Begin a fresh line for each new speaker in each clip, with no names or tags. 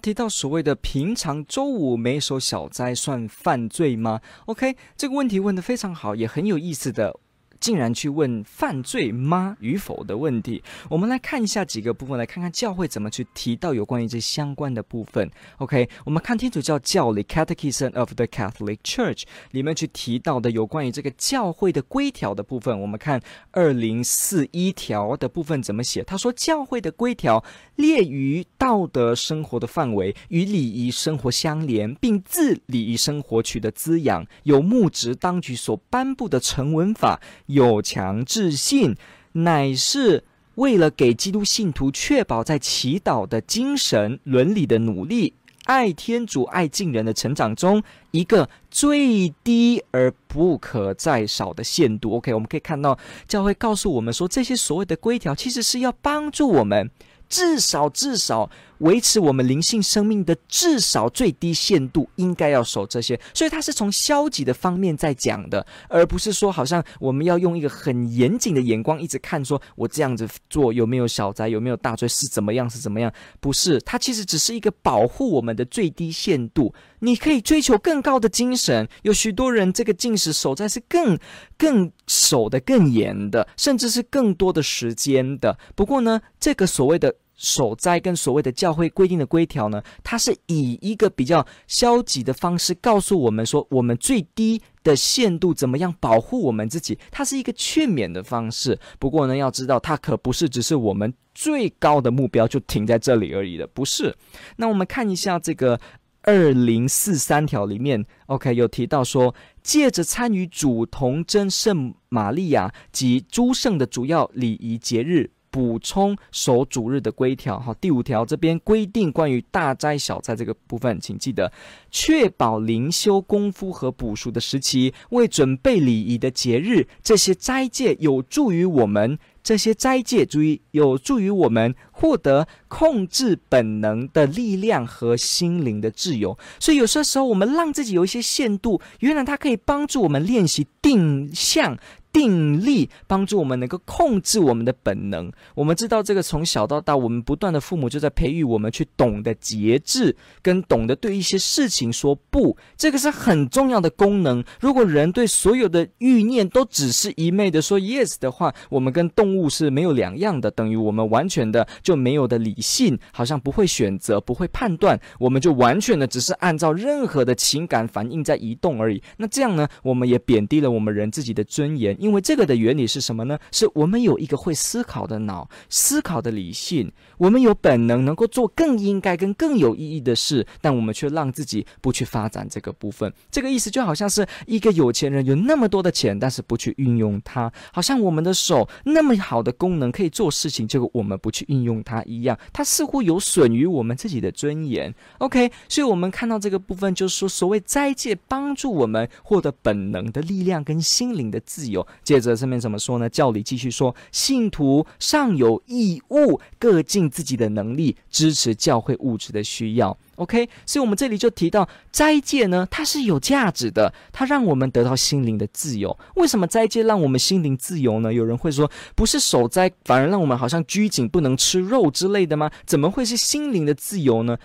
提到所谓的平常周五没守小灾算犯罪吗？OK，这个问题问得非常好，也很有意思的。竟然去问犯罪吗与否的问题，我们来看一下几个部分，来看看教会怎么去提到有关于这相关的部分。OK，我们看天主教教理 Catechism of the Catholic Church 里面去提到的有关于这个教会的规条的部分，我们看二零四一条的部分怎么写。他说，教会的规条列于道德生活的范围，与礼仪生活相连，并自礼仪生活取得滋养，有牧职当局所颁布的成文法。有强制性，乃是为了给基督信徒确保在祈祷的精神、伦理的努力、爱天主、爱近人的成长中，一个最低而不可再少的限度。OK，我们可以看到教会告诉我们说，这些所谓的规条其实是要帮助我们。至少，至少维持我们灵性生命的至少最低限度，应该要守这些。所以，他是从消极的方面在讲的，而不是说好像我们要用一个很严谨的眼光一直看，说我这样子做有没有小灾，有没有大罪，是怎么样，是怎么样？不是，它其实只是一个保护我们的最低限度。你可以追求更高的精神，有许多人这个禁食守斋是更更守得更严的，甚至是更多的时间的。不过呢，这个所谓的守斋跟所谓的教会规定的规条呢，它是以一个比较消极的方式告诉我们说，我们最低的限度怎么样保护我们自己，它是一个劝勉的方式。不过呢，要知道它可不是只是我们最高的目标就停在这里而已的，不是。那我们看一下这个。二零四三条里面，OK，有提到说，借着参与主童真圣玛利亚及诸圣的主要礼仪节日，补充守主日的规条。好，第五条这边规定关于大斋小斋这个部分，请记得确保灵修功夫和补赎的时期，为准备礼仪的节日，这些斋戒有助于我们。这些斋戒，注意有助于我们获得控制本能的力量和心灵的自由。所以有些时候，我们让自己有一些限度，原来它可以帮助我们练习定向。定力帮助我们能够控制我们的本能。我们知道这个从小到大，我们不断的父母就在培育我们去懂得节制，跟懂得对一些事情说不，这个是很重要的功能。如果人对所有的欲念都只是一昧的说 yes 的话，我们跟动物是没有两样的，等于我们完全的就没有的理性，好像不会选择，不会判断，我们就完全的只是按照任何的情感反应在移动而已。那这样呢，我们也贬低了我们人自己的尊严。因为这个的原理是什么呢？是我们有一个会思考的脑，思考的理性，我们有本能能够做更应该跟更有意义的事，但我们却让自己不去发展这个部分。这个意思就好像是一个有钱人有那么多的钱，但是不去运用它，好像我们的手那么好的功能可以做事情，结果我们不去运用它一样，它似乎有损于我们自己的尊严。OK，所以我们看到这个部分，就是说所谓斋戒帮助我们获得本能的力量跟心灵的自由。接着上面怎么说呢？教理继续说，信徒尚有义务各尽自己的能力支持教会物质的需要。OK，所以我们这里就提到斋戒呢，它是有价值的，它让我们得到心灵的自由。为什么斋戒让我们心灵自由呢？有人会说，不是守斋反而让我们好像拘谨不能吃肉之类的吗？怎么会是心灵的自由呢？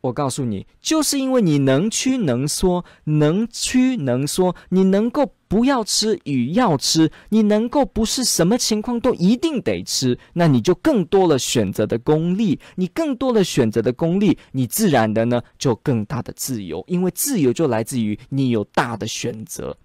我告诉你，就是因为你能屈能缩，能屈能缩，你能够不要吃与要吃，你能够不是什么情况都一定得吃，那你就更多了选择的功力，你更多了选择的功力，你自然的呢就更大的自由，因为自由就来自于你有大的选择。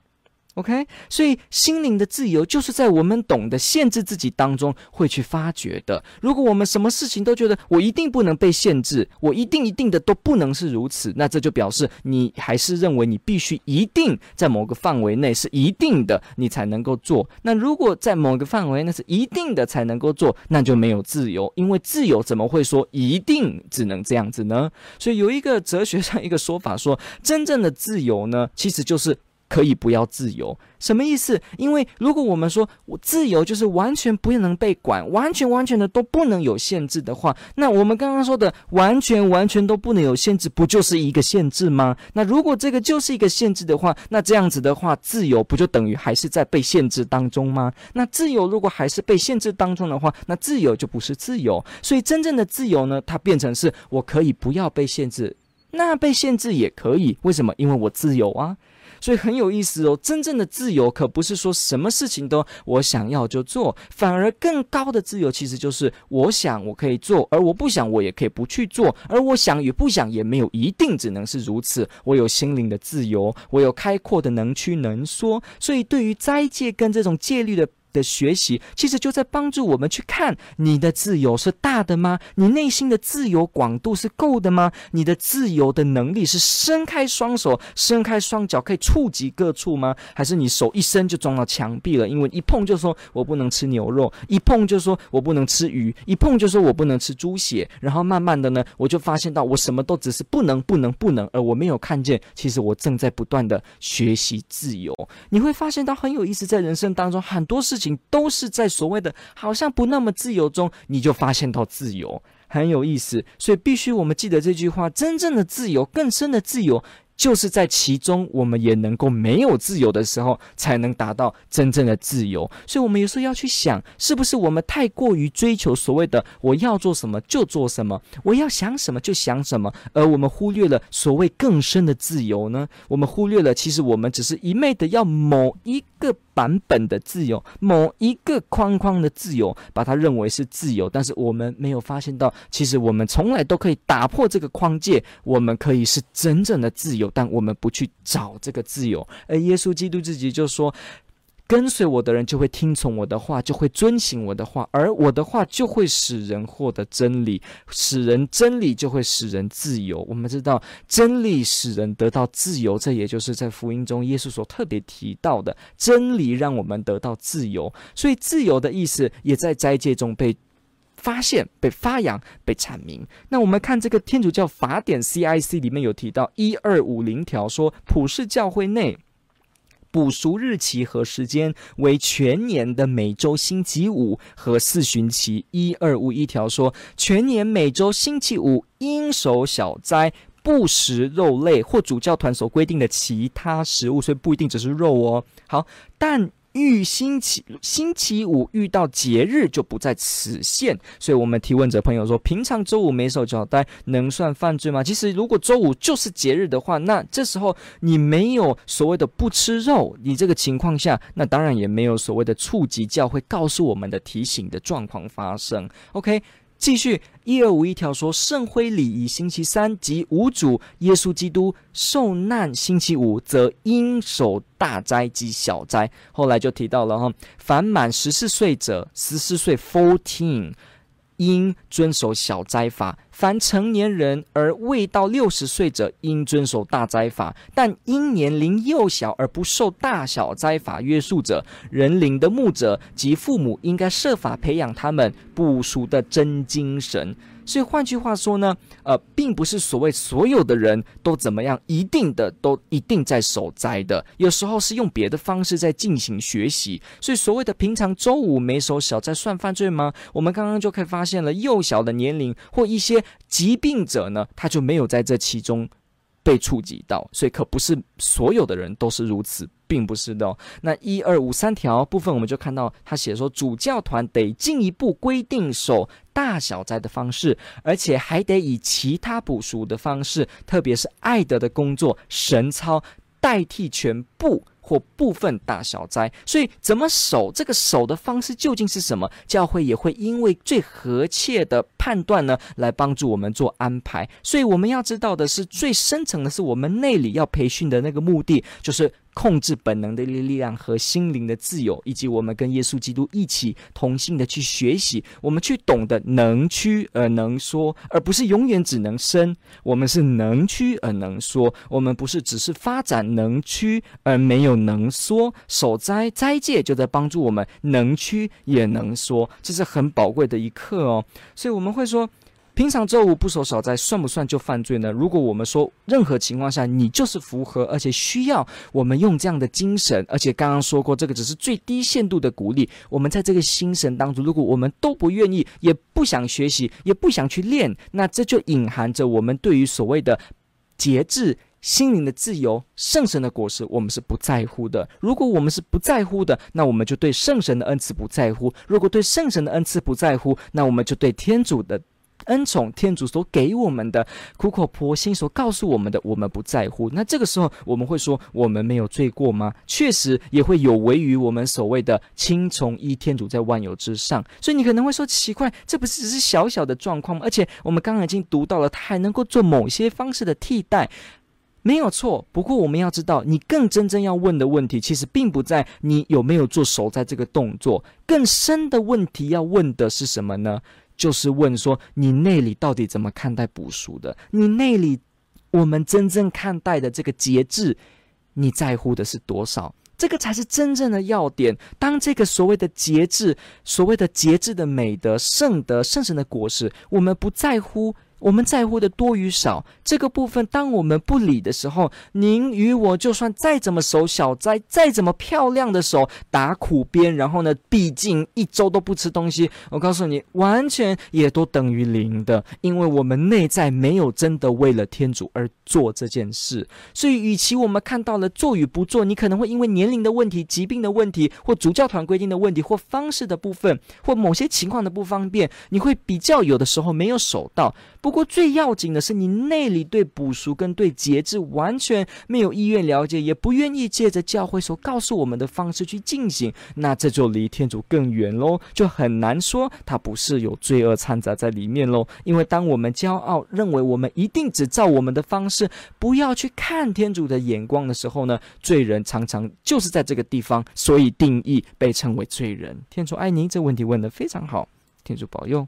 OK，所以心灵的自由就是在我们懂得限制自己当中会去发掘的。如果我们什么事情都觉得我一定不能被限制，我一定一定的都不能是如此，那这就表示你还是认为你必须一定在某个范围内是一定的，你才能够做。那如果在某个范围内是一定的才能够做，那就没有自由，因为自由怎么会说一定只能这样子呢？所以有一个哲学上一个说法说，真正的自由呢，其实就是。可以不要自由，什么意思？因为如果我们说我自由就是完全不能被管，完全完全的都不能有限制的话，那我们刚刚说的完全完全都不能有限制，不就是一个限制吗？那如果这个就是一个限制的话，那这样子的话，自由不就等于还是在被限制当中吗？那自由如果还是被限制当中的话，那自由就不是自由。所以真正的自由呢，它变成是我可以不要被限制，那被限制也可以，为什么？因为我自由啊。所以很有意思哦，真正的自由可不是说什么事情都我想要就做，反而更高的自由其实就是我想我可以做，而我不想我也可以不去做，而我想与不想也没有一定只能是如此。我有心灵的自由，我有开阔的能屈能缩。所以对于斋戒跟这种戒律的。的学习其实就在帮助我们去看你的自由是大的吗？你内心的自由广度是够的吗？你的自由的能力是伸开双手、伸开双脚可以触及各处吗？还是你手一伸就撞到墙壁了？因为一碰就说我不能吃牛肉，一碰就说我不能吃鱼，一碰就说我不能吃猪血。然后慢慢的呢，我就发现到我什么都只是不能、不能、不能，而我没有看见，其实我正在不断的学习自由。你会发现到很有意思，在人生当中很多事情。都是在所谓的好像不那么自由中，你就发现到自由，很有意思。所以必须我们记得这句话：真正的自由，更深的自由。就是在其中，我们也能够没有自由的时候，才能达到真正的自由。所以，我们有时候要去想，是不是我们太过于追求所谓的“我要做什么就做什么，我要想什么就想什么”，而我们忽略了所谓更深的自由呢？我们忽略了，其实我们只是一昧的要某一个版本的自由，某一个框框的自由，把它认为是自由。但是，我们没有发现到，其实我们从来都可以打破这个框界，我们可以是真正的自由。但我们不去找这个自由，而耶稣基督自己就说：“跟随我的人就会听从我的话，就会遵行我的话，而我的话就会使人获得真理，使人真理就会使人自由。”我们知道真理使人得到自由，这也就是在福音中耶稣所特别提到的真理，让我们得到自由。所以自由的意思也在斋戒中被。发现被发扬被阐明。那我们看这个天主教法典 CIC 里面有提到一二五零条说，普世教会内补赎日期和时间为全年的每周星期五和四旬期。一二五一条说，全年每周星期五应守小斋，不食肉类或主教团所规定的其他食物，所以不一定只是肉哦。好，但。遇星期星期五遇到节日就不在此限，所以我们提问者朋友说，平常周五没守小斋能算犯罪吗？其实如果周五就是节日的话，那这时候你没有所谓的不吃肉，你这个情况下，那当然也没有所谓的触及教会告诉我们的提醒的状况发生。OK。继续一二五一条说，圣灰礼仪星期三及五主耶稣基督受难星期五，则应守大斋及小斋。后来就提到了哈，凡满十四岁者，十四岁 fourteen。应遵守小斋法，凡成年人而未到六十岁者，应遵守大斋法。但因年龄幼小而不受大小斋法约束者，人灵的牧者及父母应该设法培养他们不熟的真精神。所以换句话说呢，呃，并不是所谓所有的人都怎么样，一定的都一定在守斋的。有时候是用别的方式在进行学习。所以所谓的平常周五没守小在算犯罪吗？我们刚刚就可以发现了，幼小的年龄或一些疾病者呢，他就没有在这其中被触及到。所以可不是所有的人都是如此。并不是的哦。那一二五三条部分，我们就看到他写说，主教团得进一步规定守大小斋的方式，而且还得以其他补赎的方式，特别是爱德的工作、神操代替全部。或部分大小灾，所以怎么守这个守的方式究竟是什么？教会也会因为最和切的判断呢，来帮助我们做安排。所以我们要知道的是，最深层的是我们内里要培训的那个目的，就是控制本能的力量和心灵的自由，以及我们跟耶稣基督一起同性的去学习，我们去懂得能屈而能说，而不是永远只能伸。我们是能屈而能说，我们不是只是发展能屈而没有。能说守斋斋戒就在帮助我们能屈也能说，这是很宝贵的一课哦。所以我们会说，平常周五不守小斋算不算就犯罪呢？如果我们说任何情况下你就是符合，而且需要我们用这样的精神，而且刚刚说过这个只是最低限度的鼓励，我们在这个心神当中，如果我们都不愿意，也不想学习，也不想去练，那这就隐含着我们对于所谓的节制、心灵的自由、圣神的果实，我们是不在乎的。如果我们是不在乎的，那我们就对圣神的恩赐不在乎；如果对圣神的恩赐不在乎，那我们就对天主的。恩宠，天主所给我们的苦口婆心所告诉我们的，我们不在乎。那这个时候，我们会说我们没有罪过吗？确实也会有违于我们所谓的亲从一天主在万有之上。所以你可能会说奇怪，这不是只是小小的状况吗？而且我们刚刚已经读到了，它还能够做某些方式的替代，没有错。不过我们要知道，你更真正要问的问题，其实并不在你有没有做守在这个动作，更深的问题要问的是什么呢？就是问说，你内里到底怎么看待补赎的？你内里，我们真正看待的这个节制，你在乎的是多少？这个才是真正的要点。当这个所谓的节制，所谓的节制的美德、圣德、圣神的果实，我们不在乎。我们在乎的多与少这个部分，当我们不理的时候，您与我就算再怎么守小斋，再怎么漂亮的守打苦边，然后呢，毕竟一周都不吃东西，我告诉你，完全也都等于零的，因为我们内在没有真的为了天主而做这件事。所以，与其我们看到了做与不做，你可能会因为年龄的问题、疾病的问题，或主教团规定的问题，或方式的部分，或某些情况的不方便，你会比较有的时候没有守到。不不过最要紧的是，你内里对补赎跟对节制完全没有意愿了解，也不愿意借着教会所告诉我们的方式去进行，那这就离天主更远喽，就很难说他不是有罪恶掺杂在里面喽。因为当我们骄傲，认为我们一定只照我们的方式，不要去看天主的眼光的时候呢，罪人常常就是在这个地方，所以定义被称为罪人。天主爱您，这问题问得非常好，天主保佑。